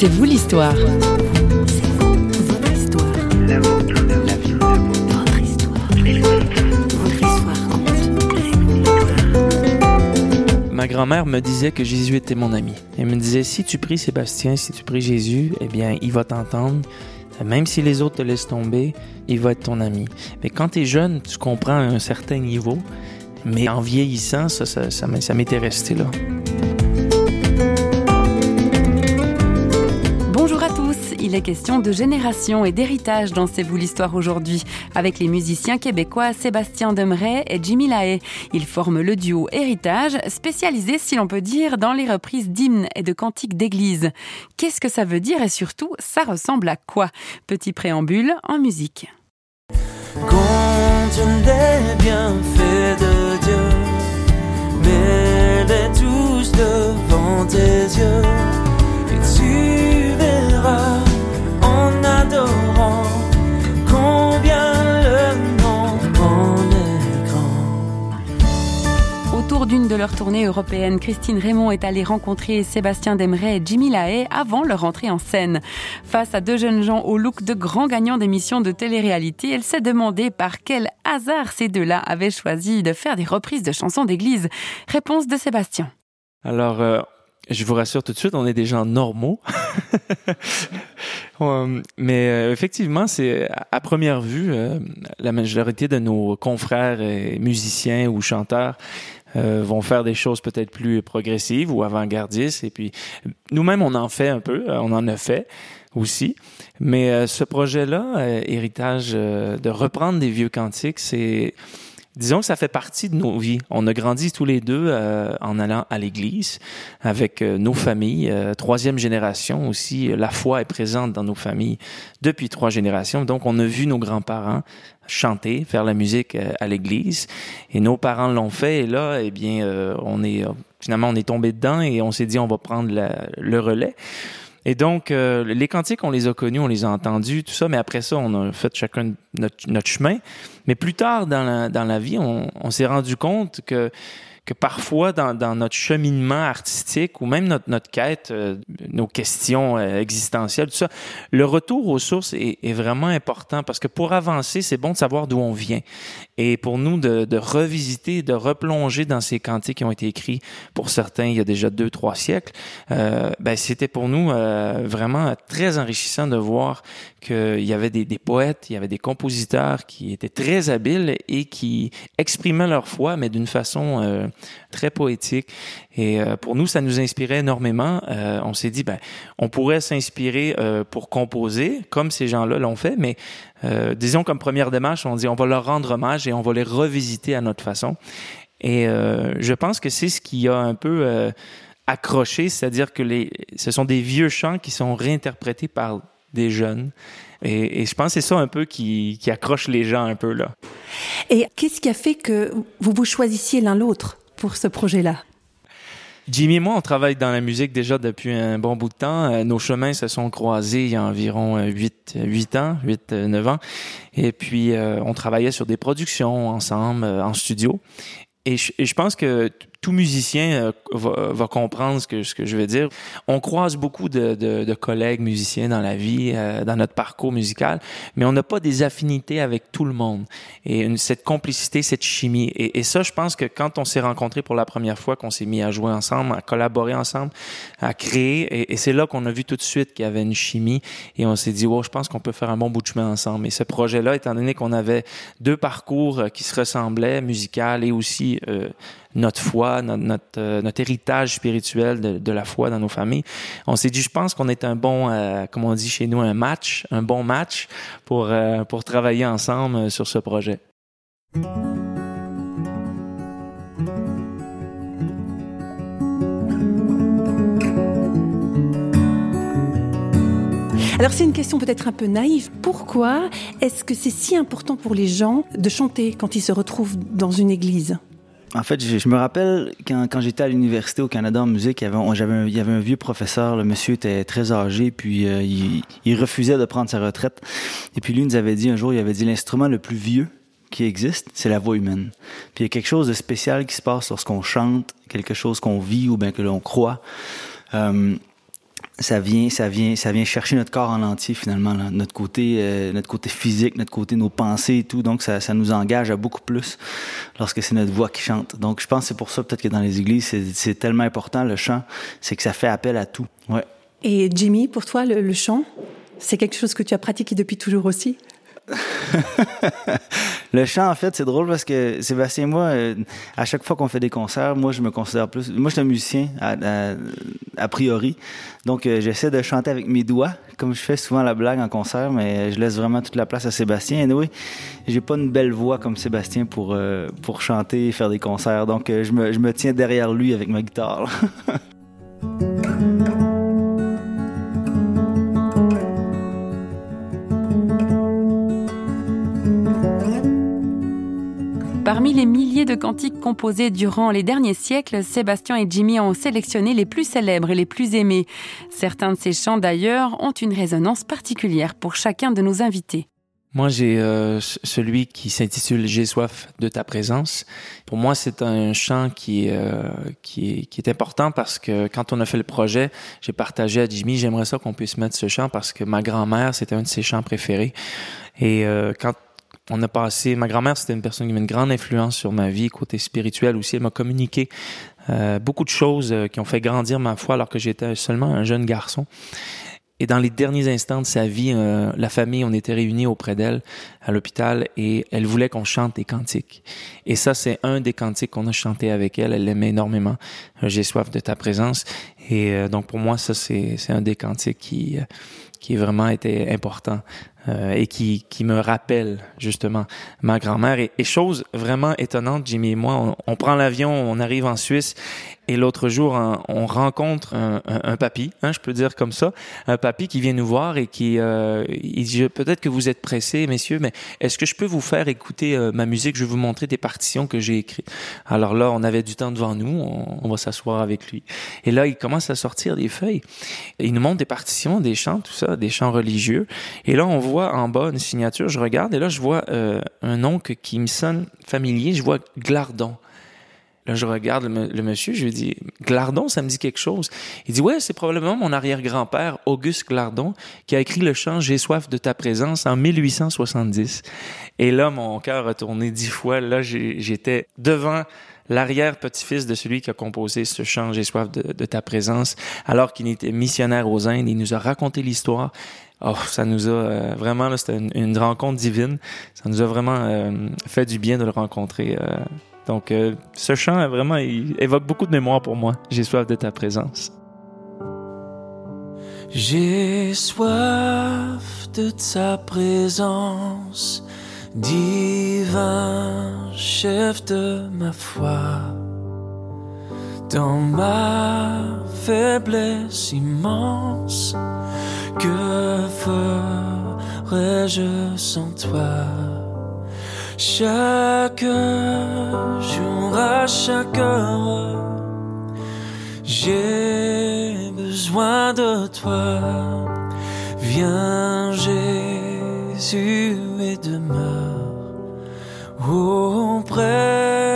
C'est vous l'histoire. Ma grand-mère me disait que Jésus était mon ami. Elle me disait, si tu pries Sébastien, si tu pries Jésus, eh bien, il va t'entendre. Même si les autres te laissent tomber, il va être ton ami. Mais quand tu es jeune, tu comprends à un certain niveau. Mais en vieillissant, ça, m'était resté là. Il est question de génération et d'héritage dans C'est vous l'histoire aujourd'hui, avec les musiciens québécois Sébastien Demeret et Jimmy Lahaye. Ils forment le duo Héritage, spécialisé, si l'on peut dire, dans les reprises d'hymnes et de cantiques d'église. Qu'est-ce que ça veut dire et surtout, ça ressemble à quoi? Petit préambule en musique. D'une de leurs tournées européennes, Christine Raymond est allée rencontrer Sébastien Demeret et Jimmy Lahaye avant leur entrée en scène. Face à deux jeunes gens au look de grands gagnants d'émissions de télé-réalité, elle s'est demandé par quel hasard ces deux-là avaient choisi de faire des reprises de chansons d'église. Réponse de Sébastien. Alors, euh, je vous rassure tout de suite, on est des gens normaux. Mais euh, effectivement, c'est à première vue, euh, la majorité de nos confrères et musiciens ou chanteurs euh, vont faire des choses peut-être plus progressives ou avant-gardistes. Et puis, nous-mêmes, on en fait un peu, on en a fait aussi. Mais ce projet-là, héritage de reprendre des vieux cantiques, c'est disons que ça fait partie de nos vies. On a grandi tous les deux euh, en allant à l'église avec euh, nos familles. Euh, troisième génération aussi, la foi est présente dans nos familles depuis trois générations. Donc, on a vu nos grands-parents chanter, faire la musique à l'église, et nos parents l'ont fait. Et là, eh bien, on est finalement on est tombé dedans et on s'est dit on va prendre le relais. Et donc, euh, les cantiques, on les a connus, on les a entendus, tout ça, mais après ça, on a fait chacun notre, notre chemin. Mais plus tard dans la, dans la vie, on, on s'est rendu compte que que parfois dans, dans, notre cheminement artistique ou même notre, notre quête, euh, nos questions euh, existentielles, tout ça, le retour aux sources est, est vraiment important parce que pour avancer, c'est bon de savoir d'où on vient. Et pour nous, de, de, revisiter, de replonger dans ces cantiques qui ont été écrits pour certains il y a déjà deux, trois siècles, euh, ben, c'était pour nous euh, vraiment très enrichissant de voir qu'il y avait des, des, poètes, il y avait des compositeurs qui étaient très habiles et qui exprimaient leur foi, mais d'une façon euh, très poétique. Et euh, pour nous, ça nous inspirait énormément. Euh, on s'est dit, ben, on pourrait s'inspirer euh, pour composer, comme ces gens-là l'ont fait, mais disons comme première démarche, on dit, on va leur rendre hommage et on va les revisiter à notre façon. Et je pense que c'est ce qui a un peu accroché, c'est-à-dire que les, ce sont des vieux chants qui sont réinterprétés par des jeunes. Et, et, je pense que c'est ça un peu qui, qui accroche les gens un peu là. Et qu'est-ce qui a fait que vous vous choisissiez l'un l'autre? Pour ce projet-là Jimmy et moi, on travaille dans la musique déjà depuis un bon bout de temps. Euh, nos chemins se sont croisés il y a environ 8, 8 ans, 8, 9 ans. Et puis, euh, on travaillait sur des productions ensemble, euh, en studio. Et je, et je pense que tout musicien euh, va, va, comprendre ce que, ce que je veux dire. On croise beaucoup de, de, de collègues musiciens dans la vie, euh, dans notre parcours musical, mais on n'a pas des affinités avec tout le monde. Et une, cette complicité, cette chimie. Et, et, ça, je pense que quand on s'est rencontrés pour la première fois, qu'on s'est mis à jouer ensemble, à collaborer ensemble, à créer, et, et c'est là qu'on a vu tout de suite qu'il y avait une chimie. Et on s'est dit, oh, je pense qu'on peut faire un bon bout de chemin ensemble. Et ce projet-là, étant donné qu'on avait deux parcours euh, qui se ressemblaient, musical et aussi euh, notre foi, notre, euh, notre héritage spirituel de, de, la foi dans nos familles. On s'est dit, je pense qu'on est un bon, euh, comme on dit chez nous, un match, un bon match pour, euh, pour travailler ensemble sur ce projet. Alors c'est une question peut-être un peu naïve. Pourquoi est-ce que c'est si important pour les gens de chanter quand ils se retrouvent dans une église? En fait, je, je, me rappelle quand, quand j'étais à l'université au Canada en musique, il y avait, on, un, il y avait un vieux professeur, le monsieur était très âgé, puis euh, il, il, refusait de prendre sa retraite. Et puis lui nous avait dit un jour, il avait dit l'instrument le plus vieux qui existe, c'est la voix humaine. Puis il y a quelque chose de spécial qui se passe lorsqu'on chante, quelque chose qu'on vit ou bien que l'on croit. Euh, ça vient, ça vient, ça vient chercher notre corps en entier finalement, là. notre côté, euh, notre côté physique, notre côté, nos pensées et tout. Donc ça, ça nous engage à beaucoup plus lorsque c'est notre voix qui chante. Donc je pense que c'est pour ça peut-être que dans les églises c'est tellement important le chant, c'est que ça fait appel à tout. Ouais. Et Jimmy, pour toi le, le chant, c'est quelque chose que tu as pratiqué depuis toujours aussi? le chant, en fait, c'est drôle parce que Sébastien et moi, euh, à chaque fois qu'on fait des concerts, moi, je me considère plus. Moi, je suis un musicien, a, priori. Donc, euh, j'essaie de chanter avec mes doigts, comme je fais souvent la blague en concert, mais je laisse vraiment toute la place à Sébastien. Et oui, j'ai pas une belle voix comme Sébastien pour, euh, pour chanter et faire des concerts. Donc, je, me, je me tiens derrière lui avec ma guitare. les milliers de cantiques composés durant les derniers siècles, Sébastien et Jimmy ont sélectionné les plus célèbres et les plus aimés. Certains de ces chants d'ailleurs ont une résonance particulière pour chacun de nos invités. Moi, j'ai euh, celui qui s'intitule J'ai soif de ta présence. Pour moi, c'est un chant qui, euh, qui, est, important parce que quand on a fait le projet, j'ai partagé à Jimmy, j'aimerais ça qu'on puisse mettre ce chant parce que ma grand-mère, c'était un de ses chants préférés. Et euh, quand on a passé. Ma grand-mère, c'était une personne qui avait une grande influence sur ma vie, côté spirituel aussi. Elle m'a communiqué euh, beaucoup de choses euh, qui ont fait grandir ma foi alors que j'étais seulement un jeune garçon. Et dans les derniers instants de sa vie, euh, la famille, on était réunis auprès d'elle à l'hôpital et elle voulait qu'on chante des cantiques. Et ça, c'est un des cantiques qu'on a chanté avec elle. Elle l'aimait énormément. J'ai soif de ta présence. Et donc pour moi, ça, c'est un des cantiques qui qui vraiment été important euh, et qui, qui me rappelle justement ma grand-mère. Et, et, chose vraiment étonnante, Jimmy et moi, on, on prend l'avion, on arrive en Suisse et l'autre jour, on rencontre un, un, papy, hein, je peux dire comme ça, un papy qui vient nous voir et qui euh, il dit peut-être que vous êtes pressés, messieurs, mais est-ce que je peux vous faire écouter euh, ma musique? Je vais vous montrer des partitions que j'ai écrites. Alors là, on avait du temps devant nous, on, on va s'asseoir avec lui. Et là, il commence à sortir des feuilles. il nous montre des partitions, des chants, tout ça, des chants religieux. Et là, on voit en bas une signature. Je regarde et là, je vois euh, un nom qui me sonne familier. Je vois Glardon. Là, je regarde le, monsieur, je lui dis, Glardon, ça me dit quelque chose. Il dit, ouais, c'est probablement mon arrière-grand-père, Auguste Glardon, qui a écrit le chant J'ai soif de ta présence en 1870. Et là, mon cœur a tourné dix fois. Là, j'étais devant l'arrière-petit-fils de celui qui a composé ce chant J'ai soif de, ta présence, alors qu'il était missionnaire aux Indes. Il nous a raconté l'histoire. Oh, ça nous a euh, vraiment, c'était une, rencontre divine. Ça nous a vraiment euh, fait du bien de le rencontrer. Euh, donc, ce chant, vraiment, évoque beaucoup de mémoire pour moi. J'ai soif de ta présence. J'ai soif de ta présence, divin chef de ma foi. Dans ma faiblesse immense, que ferais-je sans toi? Chaque jour, à chaque heure, j'ai besoin de toi. Viens Jésus et demeure auprès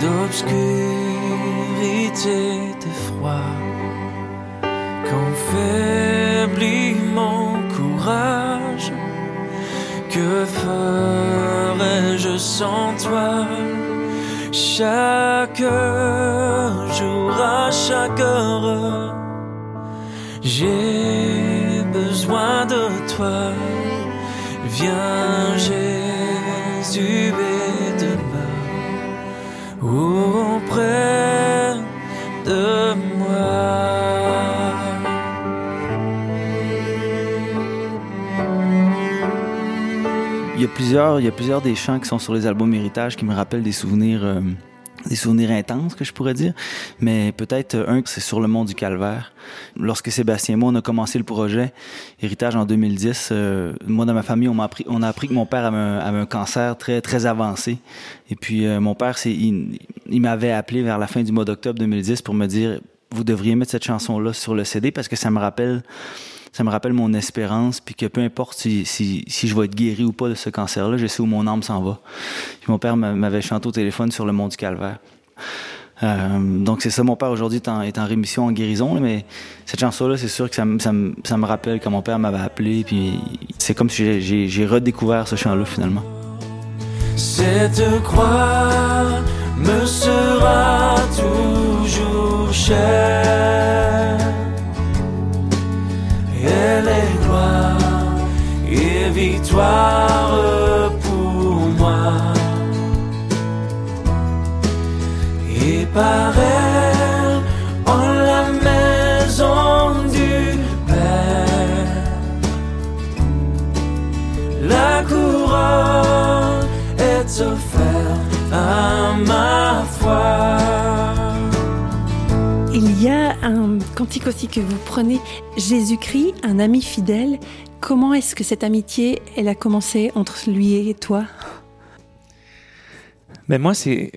d'obscurité, de froid, quand faiblit mon courage, que ferais-je sans toi? Chaque jour, à chaque heure, j'ai besoin de toi. Viens, Jésus il y a plusieurs des chants qui sont sur les albums Héritage qui me rappellent des souvenirs. Euh, des souvenirs intenses que je pourrais dire, mais peut-être un c'est sur le mont du Calvaire. Lorsque Sébastien et moi on a commencé le projet Héritage en 2010, euh, moi dans ma famille on m'a appris, on a appris que mon père avait un, cancer très très avancé. Et puis euh, mon père il, il m'avait appelé vers la fin du mois d'octobre 2010 pour me dire vous devriez mettre cette chanson-là sur le CD parce que ça me rappelle ça me rappelle mon espérance, puis que peu importe si, si, si je vais être guéri ou pas de ce cancer-là, je sais où mon âme s'en va. Puis mon père m'avait chanté au téléphone sur le mont du Calvaire. Euh, donc c'est ça, mon père aujourd'hui est en, rémission, en guérison, mais cette chanson-là, c'est sûr que ça, ça, ça, me rappelle quand mon père m'avait appelé, puis c'est comme si j'ai redécouvert ce chant-là finalement. Cette croix me sera toujours chère. Elle est gloire et victoire pour moi. Et par elle, en la maison du Père, la couronne est offerte à ma un cantique aussi que vous prenez, Jésus-Christ, un ami fidèle. Comment est-ce que cette amitié, elle a commencé entre lui et toi? Mais moi, c'est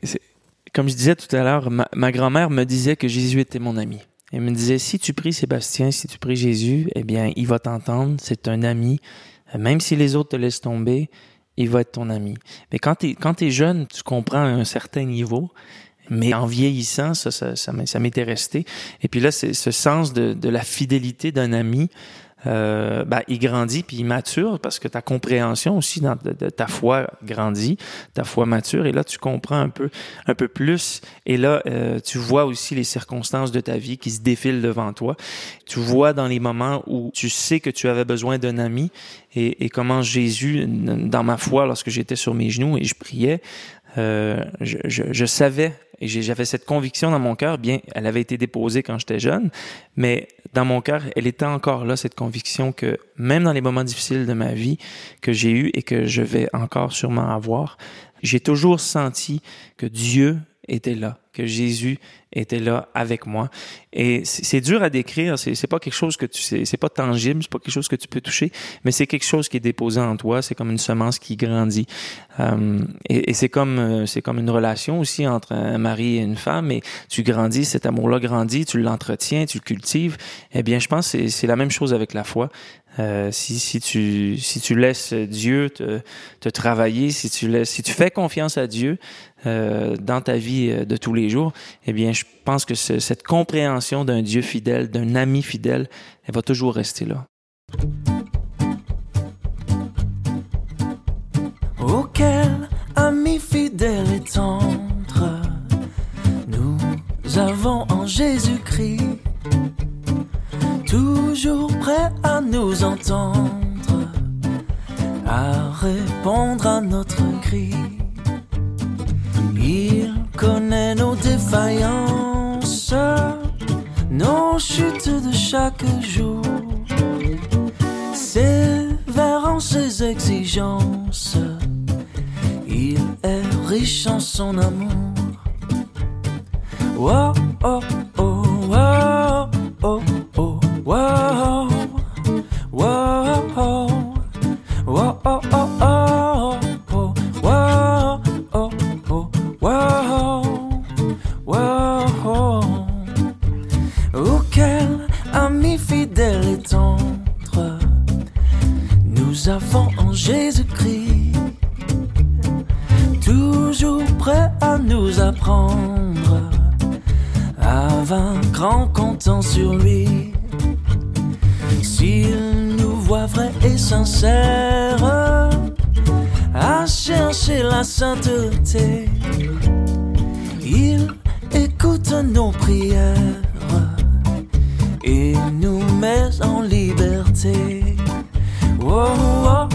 comme je disais tout à l'heure, ma, grand-mère me disait que Jésus était mon ami. Elle me disait, si tu pries Sébastien, si tu pries Jésus, eh bien, il va t'entendre, c'est un ami. Même si les autres te laissent tomber, il va être ton ami. Mais quand tu es, es jeune, tu comprends à un certain niveau. Mais en vieillissant, ça, ça, ça, ça m'était resté. Et puis là, c'est ce sens de, de la fidélité d'un ami euh, ben, il grandit puis il mature parce que ta compréhension aussi dans, ta foi grandit, ta foi mature et là tu comprends un peu un peu plus et là euh, tu vois aussi les circonstances de ta vie qui se défilent devant toi. Tu vois dans les moments où tu sais que tu avais besoin d'un ami et, et comment Jésus dans ma foi lorsque j'étais sur mes genoux et je priais, euh, je, je, je savais et j'avais cette conviction dans mon cœur, bien, elle avait été déposée quand j'étais jeune, mais dans mon cœur, elle était encore là, cette conviction que même dans les moments difficiles de ma vie que j'ai eu et que je vais encore sûrement avoir, j'ai toujours senti que Dieu était là, que Jésus était là avec moi. Et c'est dur à décrire, c'est pas quelque chose que tu sais, c'est pas tangible, c'est pas quelque chose que tu peux toucher, mais c'est quelque chose qui est déposé en toi, c'est comme une semence qui grandit. Euh, et, et c'est comme euh, c'est comme une relation aussi entre un mari et une femme, et tu grandis, cet amour-là grandit, tu l'entretiens, tu le cultives. Eh bien, je pense que c'est la même chose avec la foi. Euh, si, tu, si tu laisses Dieu te, travailler, si tu, laisses, si tu fais confiance à Dieu euh, dans ta vie euh, de tous les jours, eh bien, je pense que ce, cette compréhension d'un Dieu fidèle, d'un ami fidèle, elle va toujours rester là. Auquel ami fidèle et tendre, nous avons en Jésus-Christ prêt à nous entendre, à répondre à notre cri. Il connaît nos défaillances, nos chutes de chaque jour, sévère en ses exigences. Il est riche en son amour. Oh, oh, oh, oh, et sincère, à chercher la sainteté, il écoute nos prières et nous met en liberté. Oh, oh,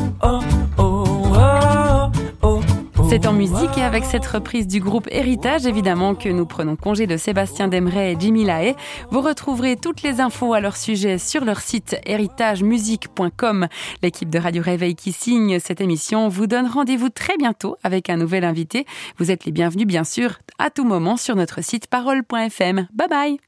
C'est en musique et avec cette reprise du groupe Héritage, évidemment, que nous prenons congé de Sébastien Demray et Jimmy Lahaye. Vous retrouverez toutes les infos à leur sujet sur leur site héritagemusique.com. L'équipe de Radio Réveil qui signe cette émission vous donne rendez-vous très bientôt avec un nouvel invité. Vous êtes les bienvenus, bien sûr, à tout moment sur notre site parole.fm. Bye bye!